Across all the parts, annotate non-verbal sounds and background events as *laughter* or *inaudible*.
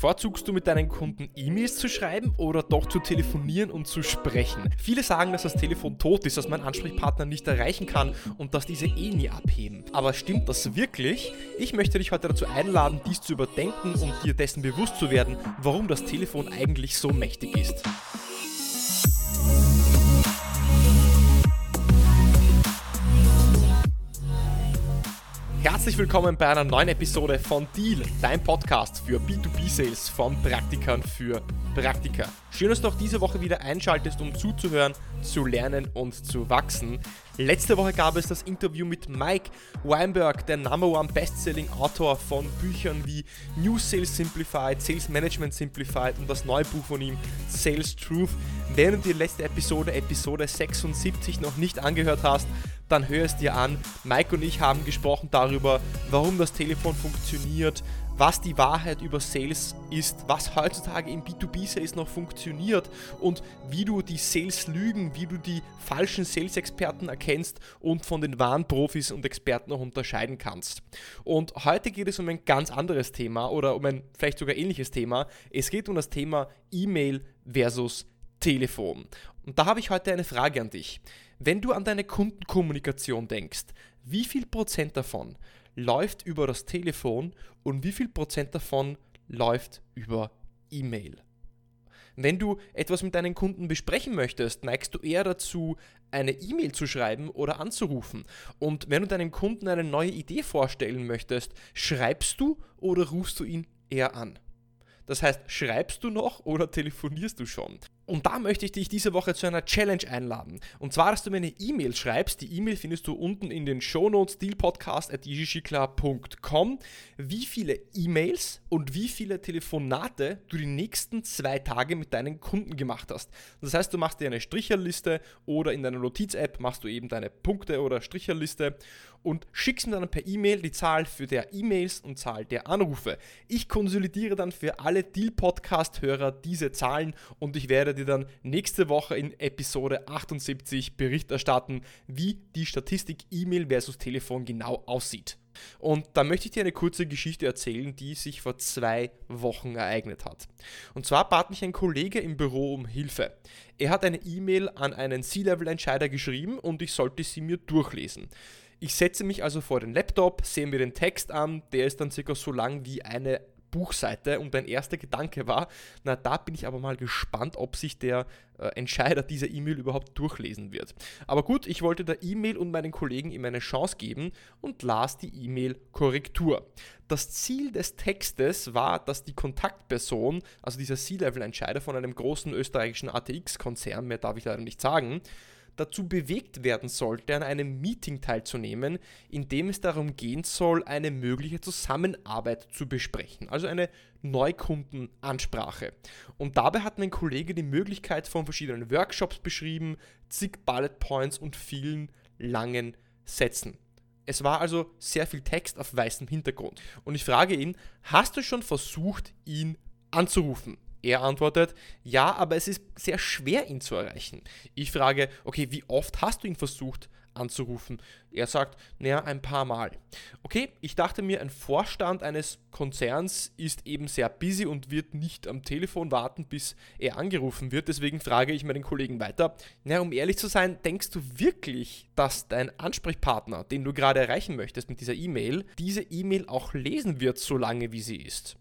Bevorzugst du mit deinen Kunden E-Mails zu schreiben oder doch zu telefonieren und zu sprechen? Viele sagen, dass das Telefon tot ist, dass man Ansprechpartner nicht erreichen kann und dass diese eh nie abheben. Aber stimmt das wirklich? Ich möchte dich heute dazu einladen, dies zu überdenken und dir dessen bewusst zu werden, warum das Telefon eigentlich so mächtig ist. Herzlich willkommen bei einer neuen Episode von Deal, dein Podcast für B2B-Sales von Praktikern für Praktiker. Schön, dass du auch diese Woche wieder einschaltest, um zuzuhören, zu lernen und zu wachsen. Letzte Woche gab es das Interview mit Mike Weinberg, der Number One Bestselling Autor von Büchern wie New Sales Simplified, Sales Management Simplified und das neue Buch von ihm Sales Truth. Wenn du die letzte Episode, Episode 76 noch nicht angehört hast, dann hör es dir an. Mike und ich haben gesprochen darüber, warum das Telefon funktioniert, was die Wahrheit über Sales ist, was heutzutage im B2B-Sales noch funktioniert und wie du die Sales-Lügen, wie du die falschen Sales-Experten erkennst und von den wahren Profis und Experten noch unterscheiden kannst. Und heute geht es um ein ganz anderes Thema oder um ein vielleicht sogar ähnliches Thema. Es geht um das Thema E-Mail versus Telefon. Und da habe ich heute eine Frage an dich. Wenn du an deine Kundenkommunikation denkst, wie viel Prozent davon läuft über das Telefon und wie viel Prozent davon läuft über E-Mail? Wenn du etwas mit deinen Kunden besprechen möchtest, neigst du eher dazu, eine E-Mail zu schreiben oder anzurufen. Und wenn du deinem Kunden eine neue Idee vorstellen möchtest, schreibst du oder rufst du ihn eher an? Das heißt, schreibst du noch oder telefonierst du schon? Und da möchte ich dich diese Woche zu einer Challenge einladen. Und zwar, dass du mir eine E-Mail schreibst. Die E-Mail findest du unten in den Shownotes dealpodcast.com. Wie viele E-Mails und wie viele Telefonate du die nächsten zwei Tage mit deinen Kunden gemacht hast. Das heißt, du machst dir eine Stricherliste oder in deiner Notiz-App machst du eben deine Punkte oder Stricherliste und schickst mir dann per E-Mail die Zahl für der E-Mails und Zahl der Anrufe. Ich konsolidiere dann für alle Deal-Podcast-Hörer diese Zahlen und ich werde dir dann nächste Woche in Episode 78 Bericht erstatten, wie die Statistik E-Mail versus Telefon genau aussieht. Und da möchte ich dir eine kurze Geschichte erzählen, die sich vor zwei Wochen ereignet hat. Und zwar bat mich ein Kollege im Büro um Hilfe. Er hat eine E-Mail an einen C-Level-Entscheider geschrieben und ich sollte sie mir durchlesen. Ich setze mich also vor den Laptop, sehe mir den Text an, der ist dann circa so lang wie eine Buchseite und mein erster Gedanke war, na da bin ich aber mal gespannt, ob sich der äh, Entscheider dieser E-Mail überhaupt durchlesen wird. Aber gut, ich wollte der E-Mail und meinen Kollegen ihm eine Chance geben und las die E-Mail Korrektur. Das Ziel des Textes war, dass die Kontaktperson, also dieser C-Level-Entscheider von einem großen österreichischen ATX-Konzern, mehr darf ich leider nicht sagen, dazu bewegt werden sollte, an einem Meeting teilzunehmen, in dem es darum gehen soll, eine mögliche Zusammenarbeit zu besprechen, also eine Neukundenansprache. Und dabei hat mein Kollege die Möglichkeit von verschiedenen Workshops beschrieben, zig Bullet Points und vielen langen Sätzen. Es war also sehr viel Text auf weißem Hintergrund. Und ich frage ihn, hast du schon versucht, ihn anzurufen? Er antwortet, ja, aber es ist sehr schwer, ihn zu erreichen. Ich frage, okay, wie oft hast du ihn versucht anzurufen? Er sagt, naja, ein paar Mal. Okay, ich dachte mir, ein Vorstand eines Konzerns ist eben sehr busy und wird nicht am Telefon warten, bis er angerufen wird. Deswegen frage ich meinen Kollegen weiter, naja, um ehrlich zu sein, denkst du wirklich, dass dein Ansprechpartner, den du gerade erreichen möchtest mit dieser E-Mail, diese E-Mail auch lesen wird, so lange wie sie ist?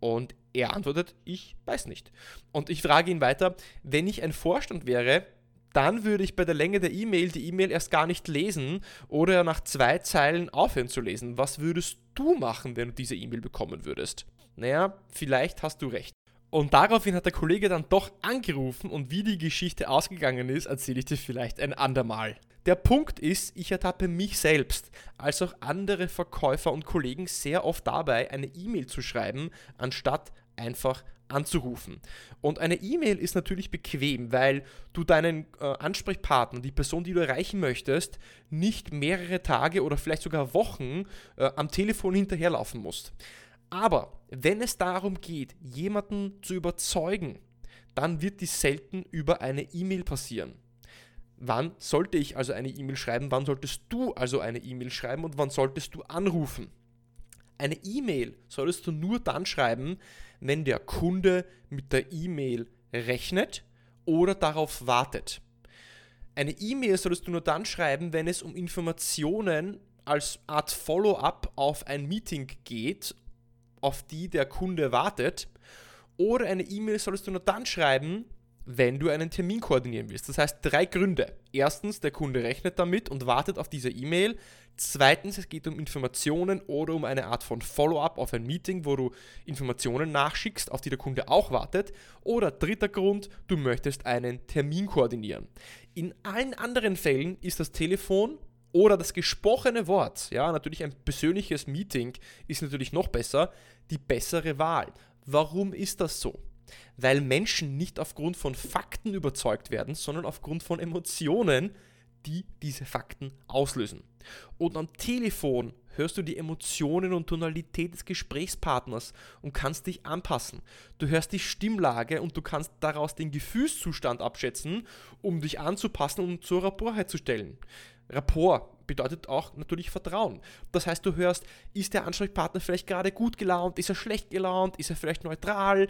Und er antwortet, ich weiß nicht. Und ich frage ihn weiter, wenn ich ein Vorstand wäre, dann würde ich bei der Länge der E-Mail die E-Mail erst gar nicht lesen oder nach zwei Zeilen aufhören zu lesen. Was würdest du machen, wenn du diese E-Mail bekommen würdest? Naja, vielleicht hast du recht. Und daraufhin hat der Kollege dann doch angerufen und wie die Geschichte ausgegangen ist, erzähle ich dir vielleicht ein andermal. Der Punkt ist, ich ertappe mich selbst als auch andere Verkäufer und Kollegen sehr oft dabei, eine E-Mail zu schreiben, anstatt einfach anzurufen. Und eine E-Mail ist natürlich bequem, weil du deinen äh, Ansprechpartner, die Person, die du erreichen möchtest, nicht mehrere Tage oder vielleicht sogar Wochen äh, am Telefon hinterherlaufen musst. Aber wenn es darum geht, jemanden zu überzeugen, dann wird dies selten über eine E-Mail passieren. Wann sollte ich also eine E-Mail schreiben? Wann solltest du also eine E-Mail schreiben und wann solltest du anrufen? Eine E-Mail solltest du nur dann schreiben, wenn der Kunde mit der E-Mail rechnet oder darauf wartet. Eine E-Mail solltest du nur dann schreiben, wenn es um Informationen als Art Follow-up auf ein Meeting geht, auf die der Kunde wartet. Oder eine E-Mail solltest du nur dann schreiben, wenn du einen Termin koordinieren willst. Das heißt drei Gründe. Erstens, der Kunde rechnet damit und wartet auf diese E-Mail. Zweitens, es geht um Informationen oder um eine Art von Follow-up auf ein Meeting, wo du Informationen nachschickst, auf die der Kunde auch wartet. Oder dritter Grund, du möchtest einen Termin koordinieren. In allen anderen Fällen ist das Telefon oder das gesprochene Wort, ja, natürlich ein persönliches Meeting ist natürlich noch besser, die bessere Wahl. Warum ist das so? Weil Menschen nicht aufgrund von Fakten überzeugt werden, sondern aufgrund von Emotionen, die diese Fakten auslösen. Und am Telefon hörst du die Emotionen und Tonalität des Gesprächspartners und kannst dich anpassen. Du hörst die Stimmlage und du kannst daraus den Gefühlszustand abschätzen, um dich anzupassen und zur Rapport herzustellen. Rapport bedeutet auch natürlich Vertrauen. Das heißt, du hörst, ist der Ansprechpartner vielleicht gerade gut gelaunt, ist er schlecht gelaunt, ist er vielleicht neutral,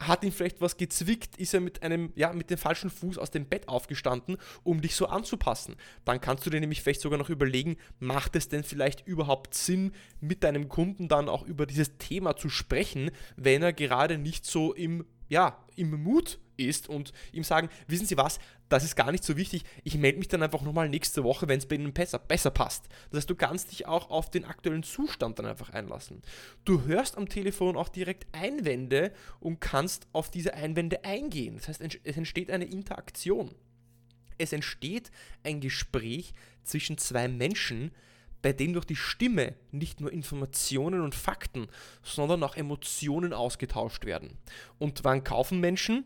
hat ihn vielleicht was gezwickt, ist er mit einem, ja, mit dem falschen Fuß aus dem Bett aufgestanden, um dich so anzupassen. Dann kannst du dir nämlich vielleicht sogar noch überlegen, macht es denn vielleicht überhaupt Sinn, mit deinem Kunden dann auch über dieses Thema zu sprechen, wenn er gerade nicht so im, ja, im Mut ist und ihm sagen, wissen Sie was, das ist gar nicht so wichtig, ich melde mich dann einfach nochmal nächste Woche, wenn es bei Ihnen besser, besser passt. Das heißt, du kannst dich auch auf den aktuellen Zustand dann einfach einlassen. Du hörst am Telefon auch direkt Einwände und kannst auf diese Einwände eingehen. Das heißt, es entsteht eine Interaktion. Es entsteht ein Gespräch zwischen zwei Menschen, bei dem durch die Stimme nicht nur Informationen und Fakten, sondern auch Emotionen ausgetauscht werden. Und wann kaufen Menschen?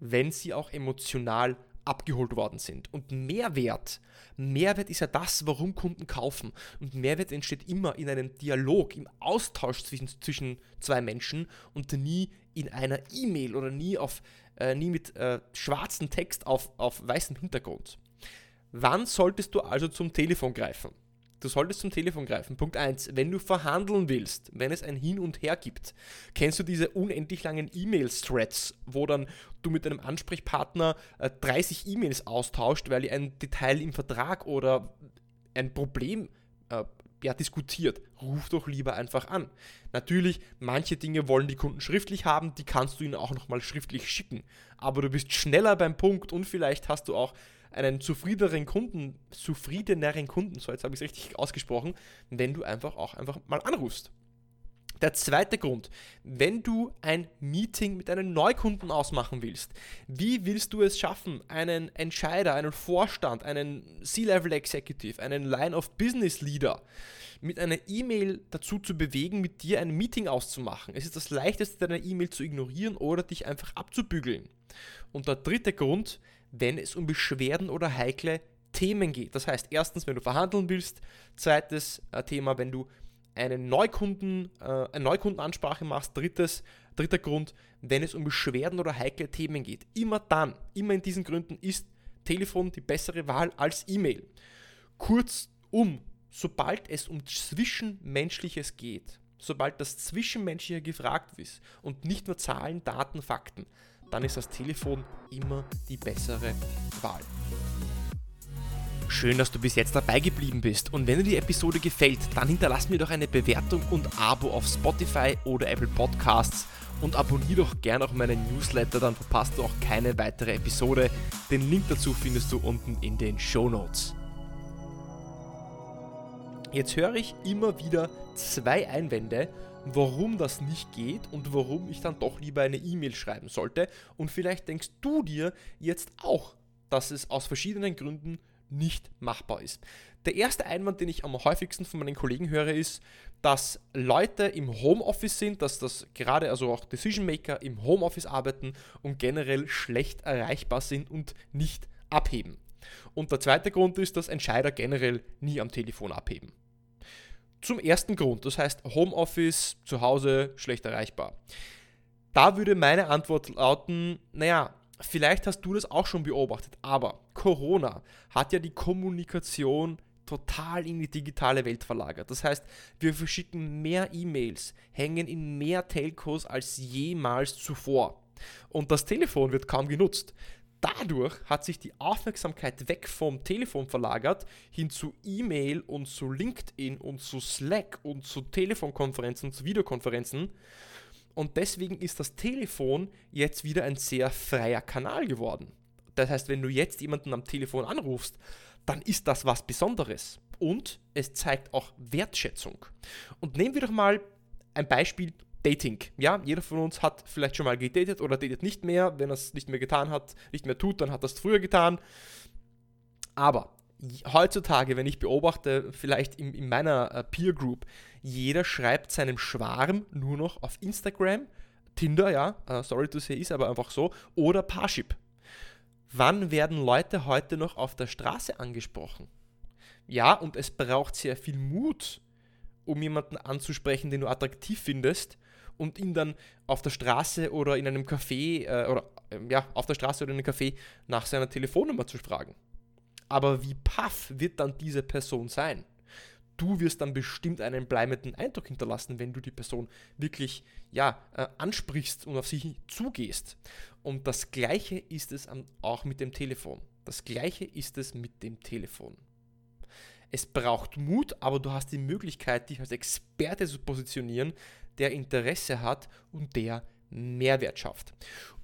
wenn sie auch emotional abgeholt worden sind. Und Mehrwert, Mehrwert ist ja das, warum Kunden kaufen. Und Mehrwert entsteht immer in einem Dialog, im Austausch zwischen, zwischen zwei Menschen und nie in einer E-Mail oder nie, auf, äh, nie mit äh, schwarzem Text auf, auf weißem Hintergrund. Wann solltest du also zum Telefon greifen? Du solltest zum Telefon greifen. Punkt 1. Wenn du verhandeln willst, wenn es ein Hin und Her gibt, kennst du diese unendlich langen E-Mail-Threads, wo dann du mit deinem Ansprechpartner äh, 30 E-Mails austauscht, weil ihr ein Detail im Vertrag oder ein Problem äh, ja, diskutiert. Ruf doch lieber einfach an. Natürlich, manche Dinge wollen die Kunden schriftlich haben, die kannst du ihnen auch nochmal schriftlich schicken. Aber du bist schneller beim Punkt und vielleicht hast du auch einen zufriedeneren Kunden, zufriedeneren Kunden, so jetzt habe ich es richtig ausgesprochen, wenn du einfach auch einfach mal anrufst. Der zweite Grund, wenn du ein Meeting mit einem Neukunden ausmachen willst, wie willst du es schaffen, einen Entscheider, einen Vorstand, einen C-Level Executive, einen Line of Business Leader mit einer E-Mail dazu zu bewegen, mit dir ein Meeting auszumachen? Es ist das leichteste, deine E-Mail zu ignorieren oder dich einfach abzubügeln. Und der dritte Grund, wenn es um Beschwerden oder heikle Themen geht. Das heißt, erstens, wenn du verhandeln willst, zweites äh, Thema, wenn du einen Neukunden, äh, eine Neukundenansprache machst, drittes, dritter Grund, wenn es um Beschwerden oder heikle Themen geht. Immer dann, immer in diesen Gründen ist Telefon die bessere Wahl als E-Mail. Kurzum, sobald es um Zwischenmenschliches geht, sobald das Zwischenmenschliche gefragt ist und nicht nur Zahlen, Daten, Fakten, dann ist das Telefon immer die bessere Wahl. Schön, dass du bis jetzt dabei geblieben bist und wenn dir die Episode gefällt, dann hinterlass mir doch eine Bewertung und Abo auf Spotify oder Apple Podcasts und abonniere doch gerne auch meinen Newsletter, dann verpasst du auch keine weitere Episode. Den Link dazu findest du unten in den Show Notes. Jetzt höre ich immer wieder zwei Einwände warum das nicht geht und warum ich dann doch lieber eine E-Mail schreiben sollte. Und vielleicht denkst du dir jetzt auch, dass es aus verschiedenen Gründen nicht machbar ist. Der erste Einwand, den ich am häufigsten von meinen Kollegen höre, ist, dass Leute im Homeoffice sind, dass das gerade also auch Decision Maker im Homeoffice arbeiten und generell schlecht erreichbar sind und nicht abheben. Und der zweite Grund ist, dass Entscheider generell nie am Telefon abheben. Zum ersten Grund, das heißt Homeoffice, zu Hause, schlecht erreichbar. Da würde meine Antwort lauten, naja, vielleicht hast du das auch schon beobachtet, aber Corona hat ja die Kommunikation total in die digitale Welt verlagert. Das heißt, wir verschicken mehr E-Mails, hängen in mehr Telcos als jemals zuvor. Und das Telefon wird kaum genutzt. Dadurch hat sich die Aufmerksamkeit weg vom Telefon verlagert hin zu E-Mail und zu LinkedIn und zu Slack und zu Telefonkonferenzen und zu Videokonferenzen. Und deswegen ist das Telefon jetzt wieder ein sehr freier Kanal geworden. Das heißt, wenn du jetzt jemanden am Telefon anrufst, dann ist das was Besonderes. Und es zeigt auch Wertschätzung. Und nehmen wir doch mal ein Beispiel Dating. Ja, jeder von uns hat vielleicht schon mal gedatet oder datet nicht mehr. Wenn er es nicht mehr getan hat, nicht mehr tut, dann hat er es früher getan. Aber heutzutage, wenn ich beobachte, vielleicht in, in meiner äh, Peer Group, jeder schreibt seinem Schwarm nur noch auf Instagram, Tinder, ja, uh, sorry to say, ist aber einfach so, oder Parship. Wann werden Leute heute noch auf der Straße angesprochen? Ja, und es braucht sehr viel Mut, um jemanden anzusprechen, den du attraktiv findest und ihn dann auf der Straße oder in einem Café äh, oder äh, ja, auf der Straße oder in einem Café nach seiner Telefonnummer zu fragen. Aber wie paff wird dann diese Person sein? Du wirst dann bestimmt einen bleibenden Eindruck hinterlassen, wenn du die Person wirklich ja, äh, ansprichst und auf sie zugehst. Und das gleiche ist es auch mit dem Telefon. Das gleiche ist es mit dem Telefon. Es braucht Mut, aber du hast die Möglichkeit, dich als Experte zu positionieren, der Interesse hat und der Mehrwert schafft.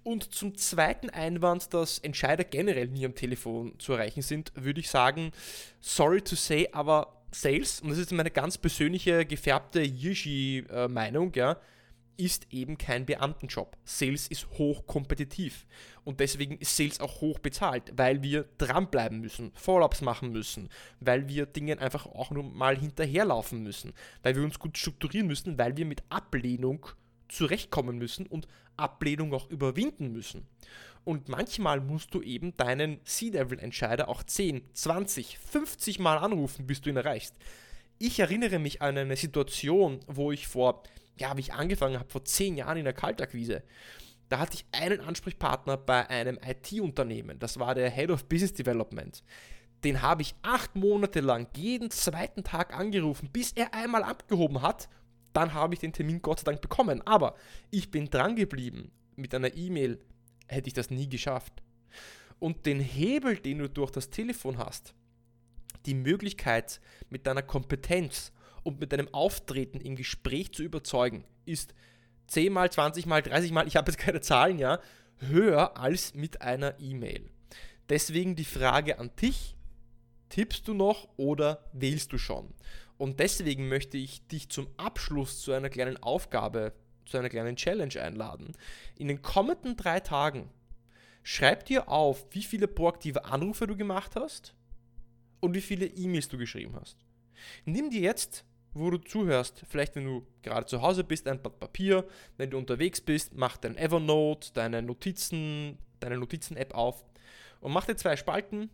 Und zum zweiten Einwand, dass Entscheider generell nie am Telefon zu erreichen sind, würde ich sagen, sorry to say, aber Sales, und das ist meine ganz persönliche gefärbte Yishi-Meinung, ja, ist eben kein Beamtenjob. Sales ist hochkompetitiv und deswegen ist Sales auch hoch bezahlt, weil wir dranbleiben müssen, Follow-ups machen müssen, weil wir Dingen einfach auch nur mal hinterherlaufen müssen, weil wir uns gut strukturieren müssen, weil wir mit Ablehnung zurechtkommen müssen und Ablehnung auch überwinden müssen. Und manchmal musst du eben deinen C-Level-Entscheider auch 10, 20, 50 Mal anrufen, bis du ihn erreichst. Ich erinnere mich an eine Situation, wo ich vor ja, wie ich angefangen habe, vor zehn Jahren in der Kaltakquise, da hatte ich einen Ansprechpartner bei einem IT-Unternehmen. Das war der Head of Business Development. Den habe ich acht Monate lang jeden zweiten Tag angerufen, bis er einmal abgehoben hat. Dann habe ich den Termin Gott sei Dank bekommen. Aber ich bin dran geblieben. Mit einer E-Mail hätte ich das nie geschafft. Und den Hebel, den du durch das Telefon hast, die Möglichkeit mit deiner Kompetenz und mit deinem Auftreten im Gespräch zu überzeugen, ist 10 mal, 20 mal, 30 mal, *laughs* ich habe jetzt keine Zahlen, ja, höher als mit einer E-Mail. Deswegen die Frage an dich, tippst du noch oder wählst du schon? Und deswegen möchte ich dich zum Abschluss zu einer kleinen Aufgabe, zu einer kleinen Challenge einladen. In den kommenden drei Tagen schreib dir auf, wie viele proaktive Anrufe du gemacht hast und wie viele E-Mails du geschrieben hast. Nimm dir jetzt wo du zuhörst. Vielleicht, wenn du gerade zu Hause bist, ein Blatt Papier. Wenn du unterwegs bist, mach dein Evernote, deine Notizen, deine Notizen-App auf und mach dir zwei Spalten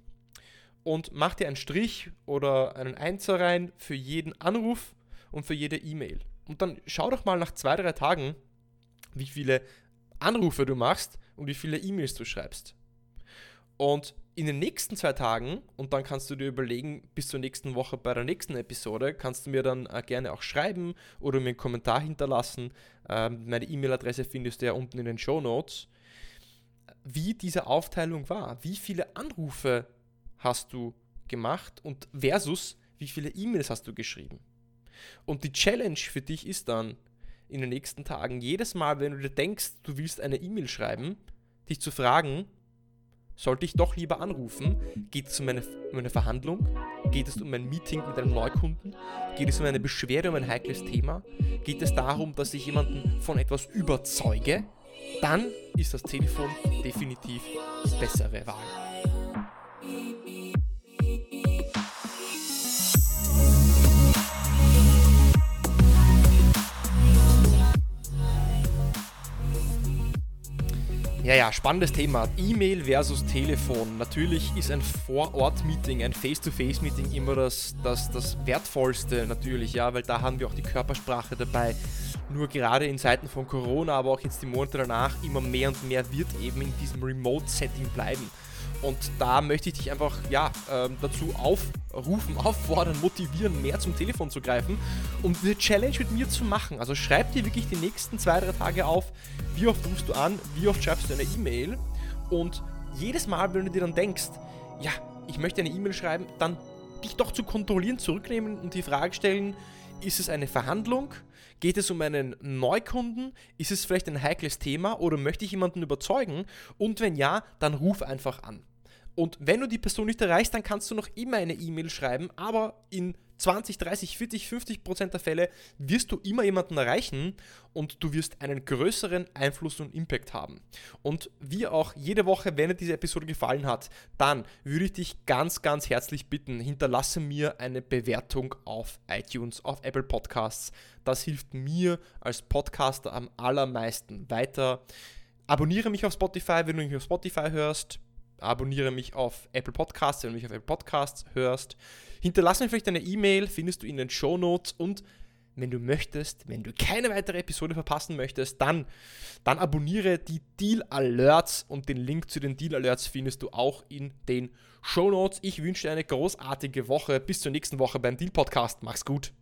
und mach dir einen Strich oder einen Einser rein für jeden Anruf und für jede E-Mail. Und dann schau doch mal nach zwei, drei Tagen, wie viele Anrufe du machst und wie viele E-Mails du schreibst. Und in den nächsten zwei Tagen, und dann kannst du dir überlegen, bis zur nächsten Woche bei der nächsten Episode, kannst du mir dann äh, gerne auch schreiben oder mir einen Kommentar hinterlassen. Ähm, meine E-Mail-Adresse findest du ja unten in den Show Notes. Wie diese Aufteilung war. Wie viele Anrufe hast du gemacht und versus wie viele E-Mails hast du geschrieben. Und die Challenge für dich ist dann in den nächsten Tagen, jedes Mal, wenn du dir denkst, du willst eine E-Mail schreiben, dich zu fragen, sollte ich doch lieber anrufen? Geht es um eine, um eine Verhandlung? Geht es um ein Meeting mit einem Neukunden? Geht es um eine Beschwerde, um ein heikles Thema? Geht es darum, dass ich jemanden von etwas überzeuge? Dann ist das Telefon definitiv die bessere Wahl. Ja, ja, spannendes Thema. E-Mail versus Telefon. Natürlich ist ein Vor-Ort-Meeting, ein Face-to-Face-Meeting immer das, das, das Wertvollste natürlich, ja, weil da haben wir auch die Körpersprache dabei. Nur gerade in Zeiten von Corona, aber auch jetzt die Monate danach, immer mehr und mehr wird eben in diesem Remote-Setting bleiben. Und da möchte ich dich einfach ja, ähm, dazu aufrufen, *laughs* auffordern, motivieren, mehr zum Telefon zu greifen, um diese Challenge mit mir zu machen. Also schreib dir wirklich die nächsten zwei, drei Tage auf, wie oft rufst du an, wie oft schreibst du eine E-Mail und jedes Mal, wenn du dir dann denkst, ja, ich möchte eine E-Mail schreiben, dann dich doch zu kontrollieren, zurücknehmen und die Frage stellen, ist es eine Verhandlung? Geht es um einen Neukunden? Ist es vielleicht ein heikles Thema oder möchte ich jemanden überzeugen? Und wenn ja, dann ruf einfach an. Und wenn du die Person nicht erreichst, dann kannst du noch immer eine E-Mail schreiben, aber in 20, 30, 40, 50 Prozent der Fälle wirst du immer jemanden erreichen und du wirst einen größeren Einfluss und Impact haben. Und wie auch jede Woche, wenn dir diese Episode gefallen hat, dann würde ich dich ganz, ganz herzlich bitten, hinterlasse mir eine Bewertung auf iTunes, auf Apple Podcasts. Das hilft mir als Podcaster am allermeisten weiter. Abonniere mich auf Spotify, wenn du mich auf Spotify hörst abonniere mich auf Apple Podcasts, wenn du mich auf Apple Podcasts hörst. Hinterlass mir vielleicht eine E-Mail, findest du in den Show Notes und wenn du möchtest, wenn du keine weitere Episode verpassen möchtest, dann, dann abonniere die Deal Alerts und den Link zu den Deal Alerts findest du auch in den Show Notes. Ich wünsche dir eine großartige Woche. Bis zur nächsten Woche beim Deal Podcast. Mach's gut.